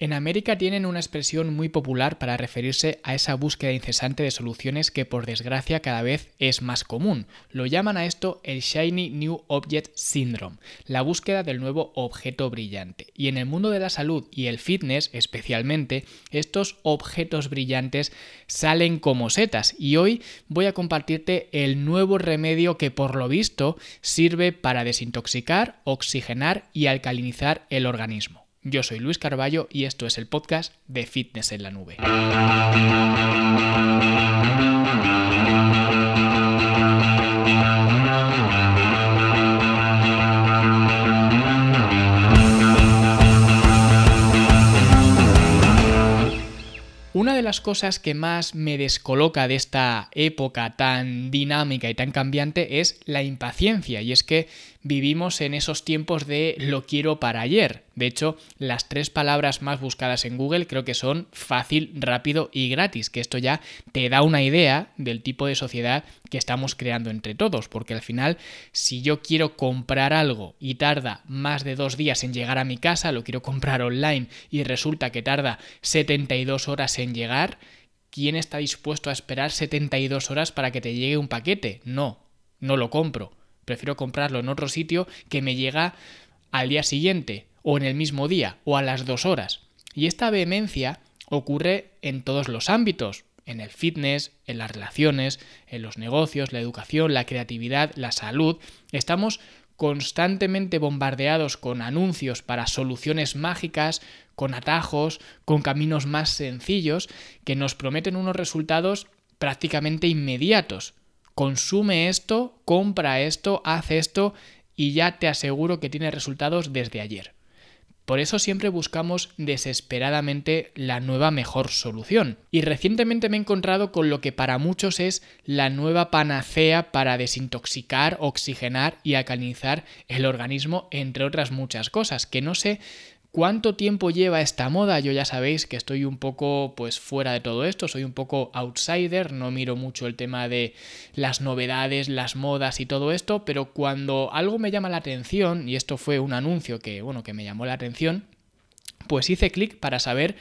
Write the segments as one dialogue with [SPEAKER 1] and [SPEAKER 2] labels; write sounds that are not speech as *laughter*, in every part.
[SPEAKER 1] En América tienen una expresión muy popular para referirse a esa búsqueda incesante de soluciones que por desgracia cada vez es más común. Lo llaman a esto el Shiny New Object Syndrome, la búsqueda del nuevo objeto brillante. Y en el mundo de la salud y el fitness especialmente, estos objetos brillantes salen como setas y hoy voy a compartirte el nuevo remedio que por lo visto sirve para desintoxicar, oxigenar y alcalinizar el organismo. Yo soy Luis Carballo y esto es el podcast de Fitness en la Nube. Una de las cosas que más me descoloca de esta época tan dinámica y tan cambiante es la impaciencia. Y es que vivimos en esos tiempos de lo quiero para ayer. De hecho, las tres palabras más buscadas en Google creo que son fácil, rápido y gratis, que esto ya te da una idea del tipo de sociedad que estamos creando entre todos, porque al final, si yo quiero comprar algo y tarda más de dos días en llegar a mi casa, lo quiero comprar online y resulta que tarda 72 horas en llegar, ¿quién está dispuesto a esperar 72 horas para que te llegue un paquete? No, no lo compro. Prefiero comprarlo en otro sitio que me llega al día siguiente, o en el mismo día, o a las dos horas. Y esta vehemencia ocurre en todos los ámbitos, en el fitness, en las relaciones, en los negocios, la educación, la creatividad, la salud. Estamos constantemente bombardeados con anuncios para soluciones mágicas, con atajos, con caminos más sencillos, que nos prometen unos resultados prácticamente inmediatos consume esto, compra esto, haz esto y ya te aseguro que tiene resultados desde ayer. Por eso siempre buscamos desesperadamente la nueva mejor solución. Y recientemente me he encontrado con lo que para muchos es la nueva panacea para desintoxicar, oxigenar y alcalinizar el organismo, entre otras muchas cosas, que no sé ¿Cuánto tiempo lleva esta moda? Yo ya sabéis que estoy un poco pues fuera de todo esto, soy un poco outsider, no miro mucho el tema de las novedades, las modas y todo esto, pero cuando algo me llama la atención, y esto fue un anuncio que, bueno, que me llamó la atención, pues hice clic para saber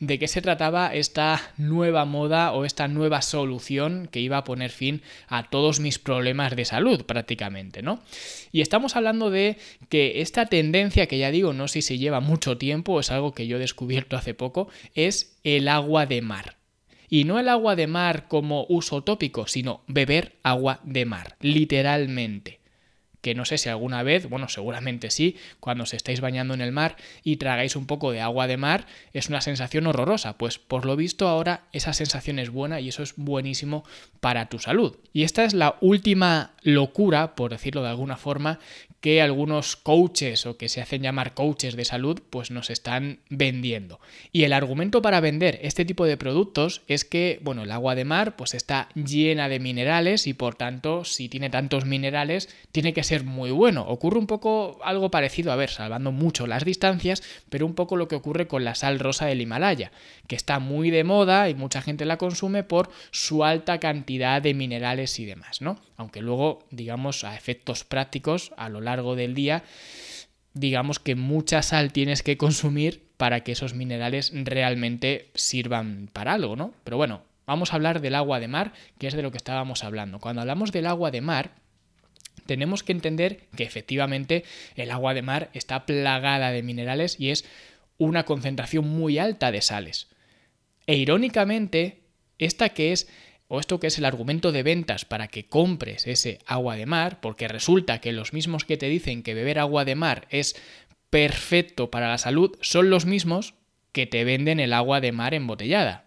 [SPEAKER 1] de qué se trataba esta nueva moda o esta nueva solución que iba a poner fin a todos mis problemas de salud prácticamente, ¿no? Y estamos hablando de que esta tendencia, que ya digo, no sé si lleva mucho tiempo, es algo que yo he descubierto hace poco, es el agua de mar. Y no el agua de mar como uso tópico, sino beber agua de mar, literalmente que no sé si alguna vez, bueno, seguramente sí, cuando os estáis bañando en el mar y tragáis un poco de agua de mar, es una sensación horrorosa. Pues por lo visto ahora esa sensación es buena y eso es buenísimo para tu salud. Y esta es la última locura, por decirlo de alguna forma, que algunos coaches o que se hacen llamar coaches de salud pues nos están vendiendo. Y el argumento para vender este tipo de productos es que, bueno, el agua de mar pues está llena de minerales y por tanto si tiene tantos minerales tiene que ser muy bueno. Ocurre un poco algo parecido, a ver, salvando mucho las distancias, pero un poco lo que ocurre con la sal rosa del Himalaya, que está muy de moda y mucha gente la consume por su alta cantidad de minerales y demás, ¿no? Aunque luego, digamos, a efectos prácticos, a lo largo del día, digamos que mucha sal tienes que consumir para que esos minerales realmente sirvan para algo, ¿no? Pero bueno, vamos a hablar del agua de mar, que es de lo que estábamos hablando. Cuando hablamos del agua de mar, tenemos que entender que efectivamente el agua de mar está plagada de minerales y es una concentración muy alta de sales. E irónicamente, esta que es o esto que es el argumento de ventas para que compres ese agua de mar, porque resulta que los mismos que te dicen que beber agua de mar es perfecto para la salud son los mismos que te venden el agua de mar embotellada.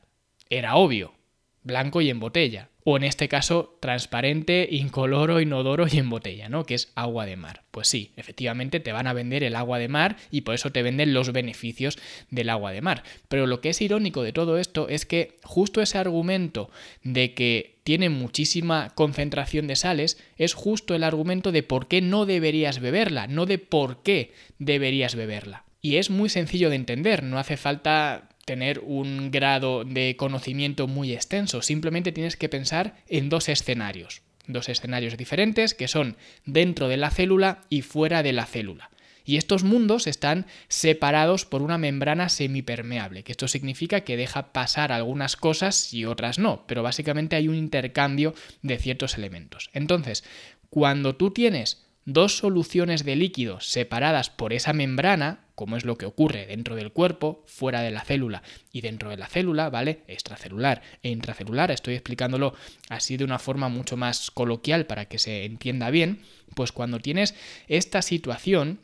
[SPEAKER 1] Era obvio, blanco y en botella o en este caso transparente, incoloro, inodoro y en botella, ¿no? Que es agua de mar. Pues sí, efectivamente te van a vender el agua de mar y por eso te venden los beneficios del agua de mar. Pero lo que es irónico de todo esto es que justo ese argumento de que tiene muchísima concentración de sales es justo el argumento de por qué no deberías beberla, no de por qué deberías beberla. Y es muy sencillo de entender, no hace falta tener un grado de conocimiento muy extenso, simplemente tienes que pensar en dos escenarios, dos escenarios diferentes que son dentro de la célula y fuera de la célula. Y estos mundos están separados por una membrana semipermeable, que esto significa que deja pasar algunas cosas y otras no, pero básicamente hay un intercambio de ciertos elementos. Entonces, cuando tú tienes dos soluciones de líquido separadas por esa membrana, como es lo que ocurre dentro del cuerpo, fuera de la célula y dentro de la célula, ¿vale? Extracelular e intracelular, estoy explicándolo así de una forma mucho más coloquial para que se entienda bien, pues cuando tienes esta situación,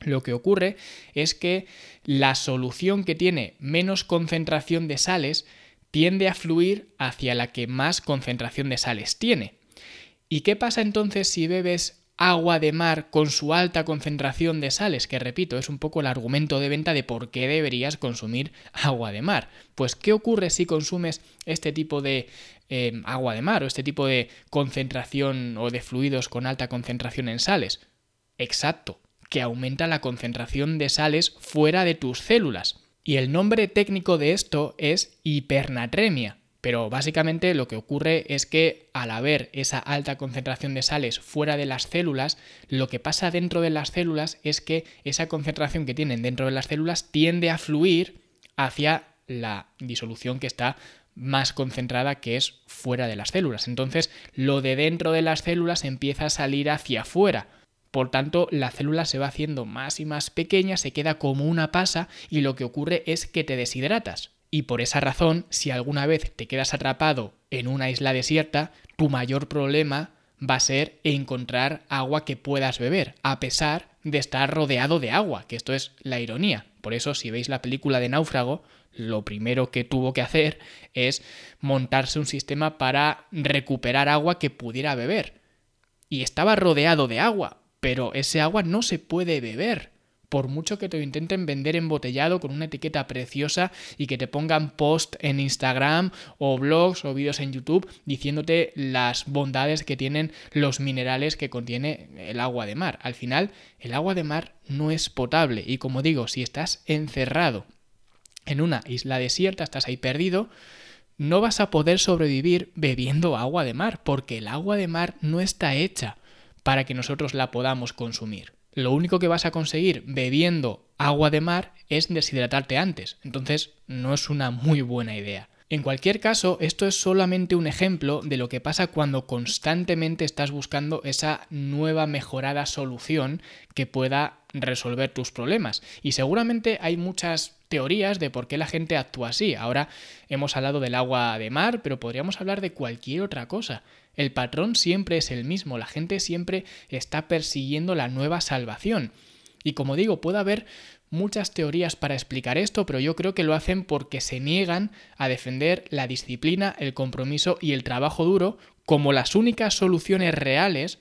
[SPEAKER 1] lo que ocurre es que la solución que tiene menos concentración de sales tiende a fluir hacia la que más concentración de sales tiene. ¿Y qué pasa entonces si bebes agua de mar con su alta concentración de sales, que repito, es un poco el argumento de venta de por qué deberías consumir agua de mar. Pues, ¿qué ocurre si consumes este tipo de em, agua de mar o este tipo de concentración o de fluidos con alta concentración en sales? Exacto, que aumenta la concentración de sales fuera de tus células. Y el nombre técnico de esto es hipernatremia. Pero básicamente lo que ocurre es que al haber esa alta concentración de sales fuera de las células, lo que pasa dentro de las células es que esa concentración que tienen dentro de las células tiende a fluir hacia la disolución que está más concentrada que es fuera de las células. Entonces, lo de dentro de las células empieza a salir hacia afuera. Por tanto, la célula se va haciendo más y más pequeña, se queda como una pasa y lo que ocurre es que te deshidratas. Y por esa razón, si alguna vez te quedas atrapado en una isla desierta, tu mayor problema va a ser encontrar agua que puedas beber, a pesar de estar rodeado de agua, que esto es la ironía. Por eso, si veis la película de Náufrago, lo primero que tuvo que hacer es montarse un sistema para recuperar agua que pudiera beber. Y estaba rodeado de agua, pero ese agua no se puede beber por mucho que te intenten vender embotellado con una etiqueta preciosa y que te pongan post en Instagram o blogs o vídeos en YouTube diciéndote las bondades que tienen los minerales que contiene el agua de mar. Al final, el agua de mar no es potable y como digo, si estás encerrado en una isla desierta, estás ahí perdido, no vas a poder sobrevivir bebiendo agua de mar, porque el agua de mar no está hecha para que nosotros la podamos consumir lo único que vas a conseguir bebiendo agua de mar es deshidratarte antes. Entonces no es una muy buena idea. En cualquier caso, esto es solamente un ejemplo de lo que pasa cuando constantemente estás buscando esa nueva mejorada solución que pueda resolver tus problemas. Y seguramente hay muchas teorías de por qué la gente actúa así. Ahora hemos hablado del agua de mar, pero podríamos hablar de cualquier otra cosa. El patrón siempre es el mismo, la gente siempre está persiguiendo la nueva salvación. Y como digo, puede haber muchas teorías para explicar esto, pero yo creo que lo hacen porque se niegan a defender la disciplina, el compromiso y el trabajo duro como las únicas soluciones reales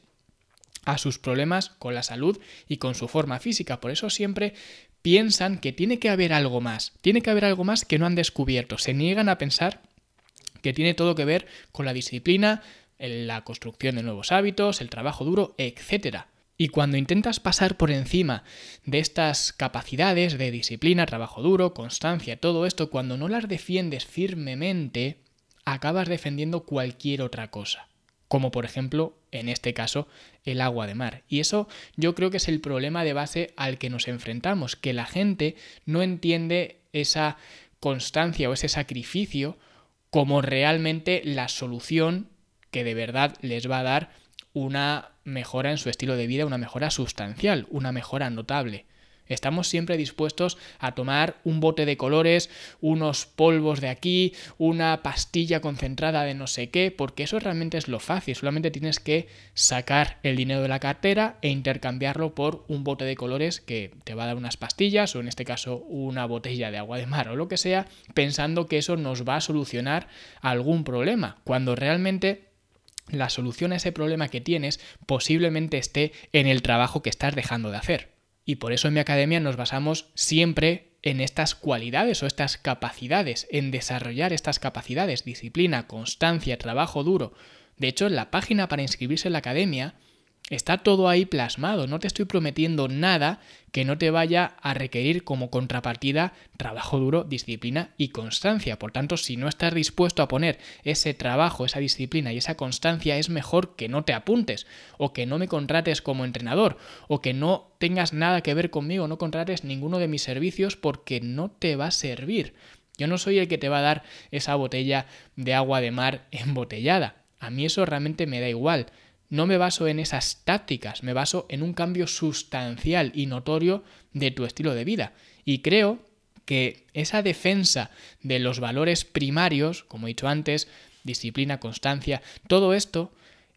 [SPEAKER 1] a sus problemas con la salud y con su forma física. Por eso siempre piensan que tiene que haber algo más, tiene que haber algo más que no han descubierto. Se niegan a pensar que tiene todo que ver con la disciplina, la construcción de nuevos hábitos, el trabajo duro, etc. Y cuando intentas pasar por encima de estas capacidades de disciplina, trabajo duro, constancia, todo esto, cuando no las defiendes firmemente, acabas defendiendo cualquier otra cosa. Como por ejemplo, en este caso, el agua de mar. Y eso yo creo que es el problema de base al que nos enfrentamos, que la gente no entiende esa constancia o ese sacrificio como realmente la solución que de verdad les va a dar una mejora en su estilo de vida, una mejora sustancial, una mejora notable. Estamos siempre dispuestos a tomar un bote de colores, unos polvos de aquí, una pastilla concentrada de no sé qué, porque eso realmente es lo fácil. Solamente tienes que sacar el dinero de la cartera e intercambiarlo por un bote de colores que te va a dar unas pastillas o en este caso una botella de agua de mar o lo que sea, pensando que eso nos va a solucionar algún problema, cuando realmente la solución a ese problema que tienes posiblemente esté en el trabajo que estás dejando de hacer. Y por eso en mi academia nos basamos siempre en estas cualidades o estas capacidades, en desarrollar estas capacidades, disciplina, constancia, trabajo duro. De hecho, en la página para inscribirse en la academia Está todo ahí plasmado, no te estoy prometiendo nada que no te vaya a requerir como contrapartida trabajo duro, disciplina y constancia. Por tanto, si no estás dispuesto a poner ese trabajo, esa disciplina y esa constancia, es mejor que no te apuntes o que no me contrates como entrenador o que no tengas nada que ver conmigo, no contrates ninguno de mis servicios porque no te va a servir. Yo no soy el que te va a dar esa botella de agua de mar *laughs* embotellada. A mí eso realmente me da igual no me baso en esas tácticas, me baso en un cambio sustancial y notorio de tu estilo de vida. Y creo que esa defensa de los valores primarios, como he dicho antes, disciplina, constancia, todo esto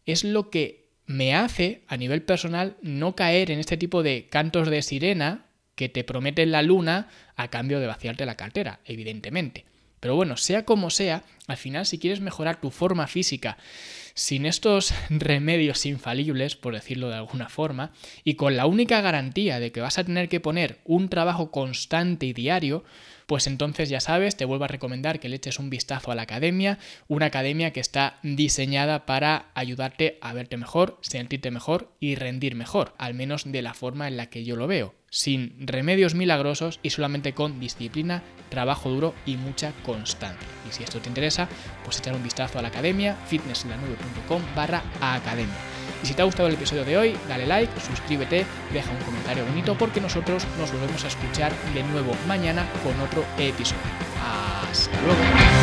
[SPEAKER 1] es lo que me hace a nivel personal no caer en este tipo de cantos de sirena que te prometen la luna a cambio de vaciarte la cartera, evidentemente. Pero bueno, sea como sea, al final si quieres mejorar tu forma física, sin estos remedios infalibles, por decirlo de alguna forma, y con la única garantía de que vas a tener que poner un trabajo constante y diario, pues entonces ya sabes, te vuelvo a recomendar que le eches un vistazo a la academia, una academia que está diseñada para ayudarte a verte mejor, sentirte mejor y rendir mejor, al menos de la forma en la que yo lo veo, sin remedios milagrosos y solamente con disciplina, trabajo duro y mucha constancia. Y si esto te interesa, pues echar un vistazo a la academia, fitnesslanube.com barra academia. Y si te ha gustado el episodio de hoy, dale like, suscríbete, deja un comentario bonito porque nosotros nos volvemos a escuchar de nuevo mañana con otro episodio. Hasta luego.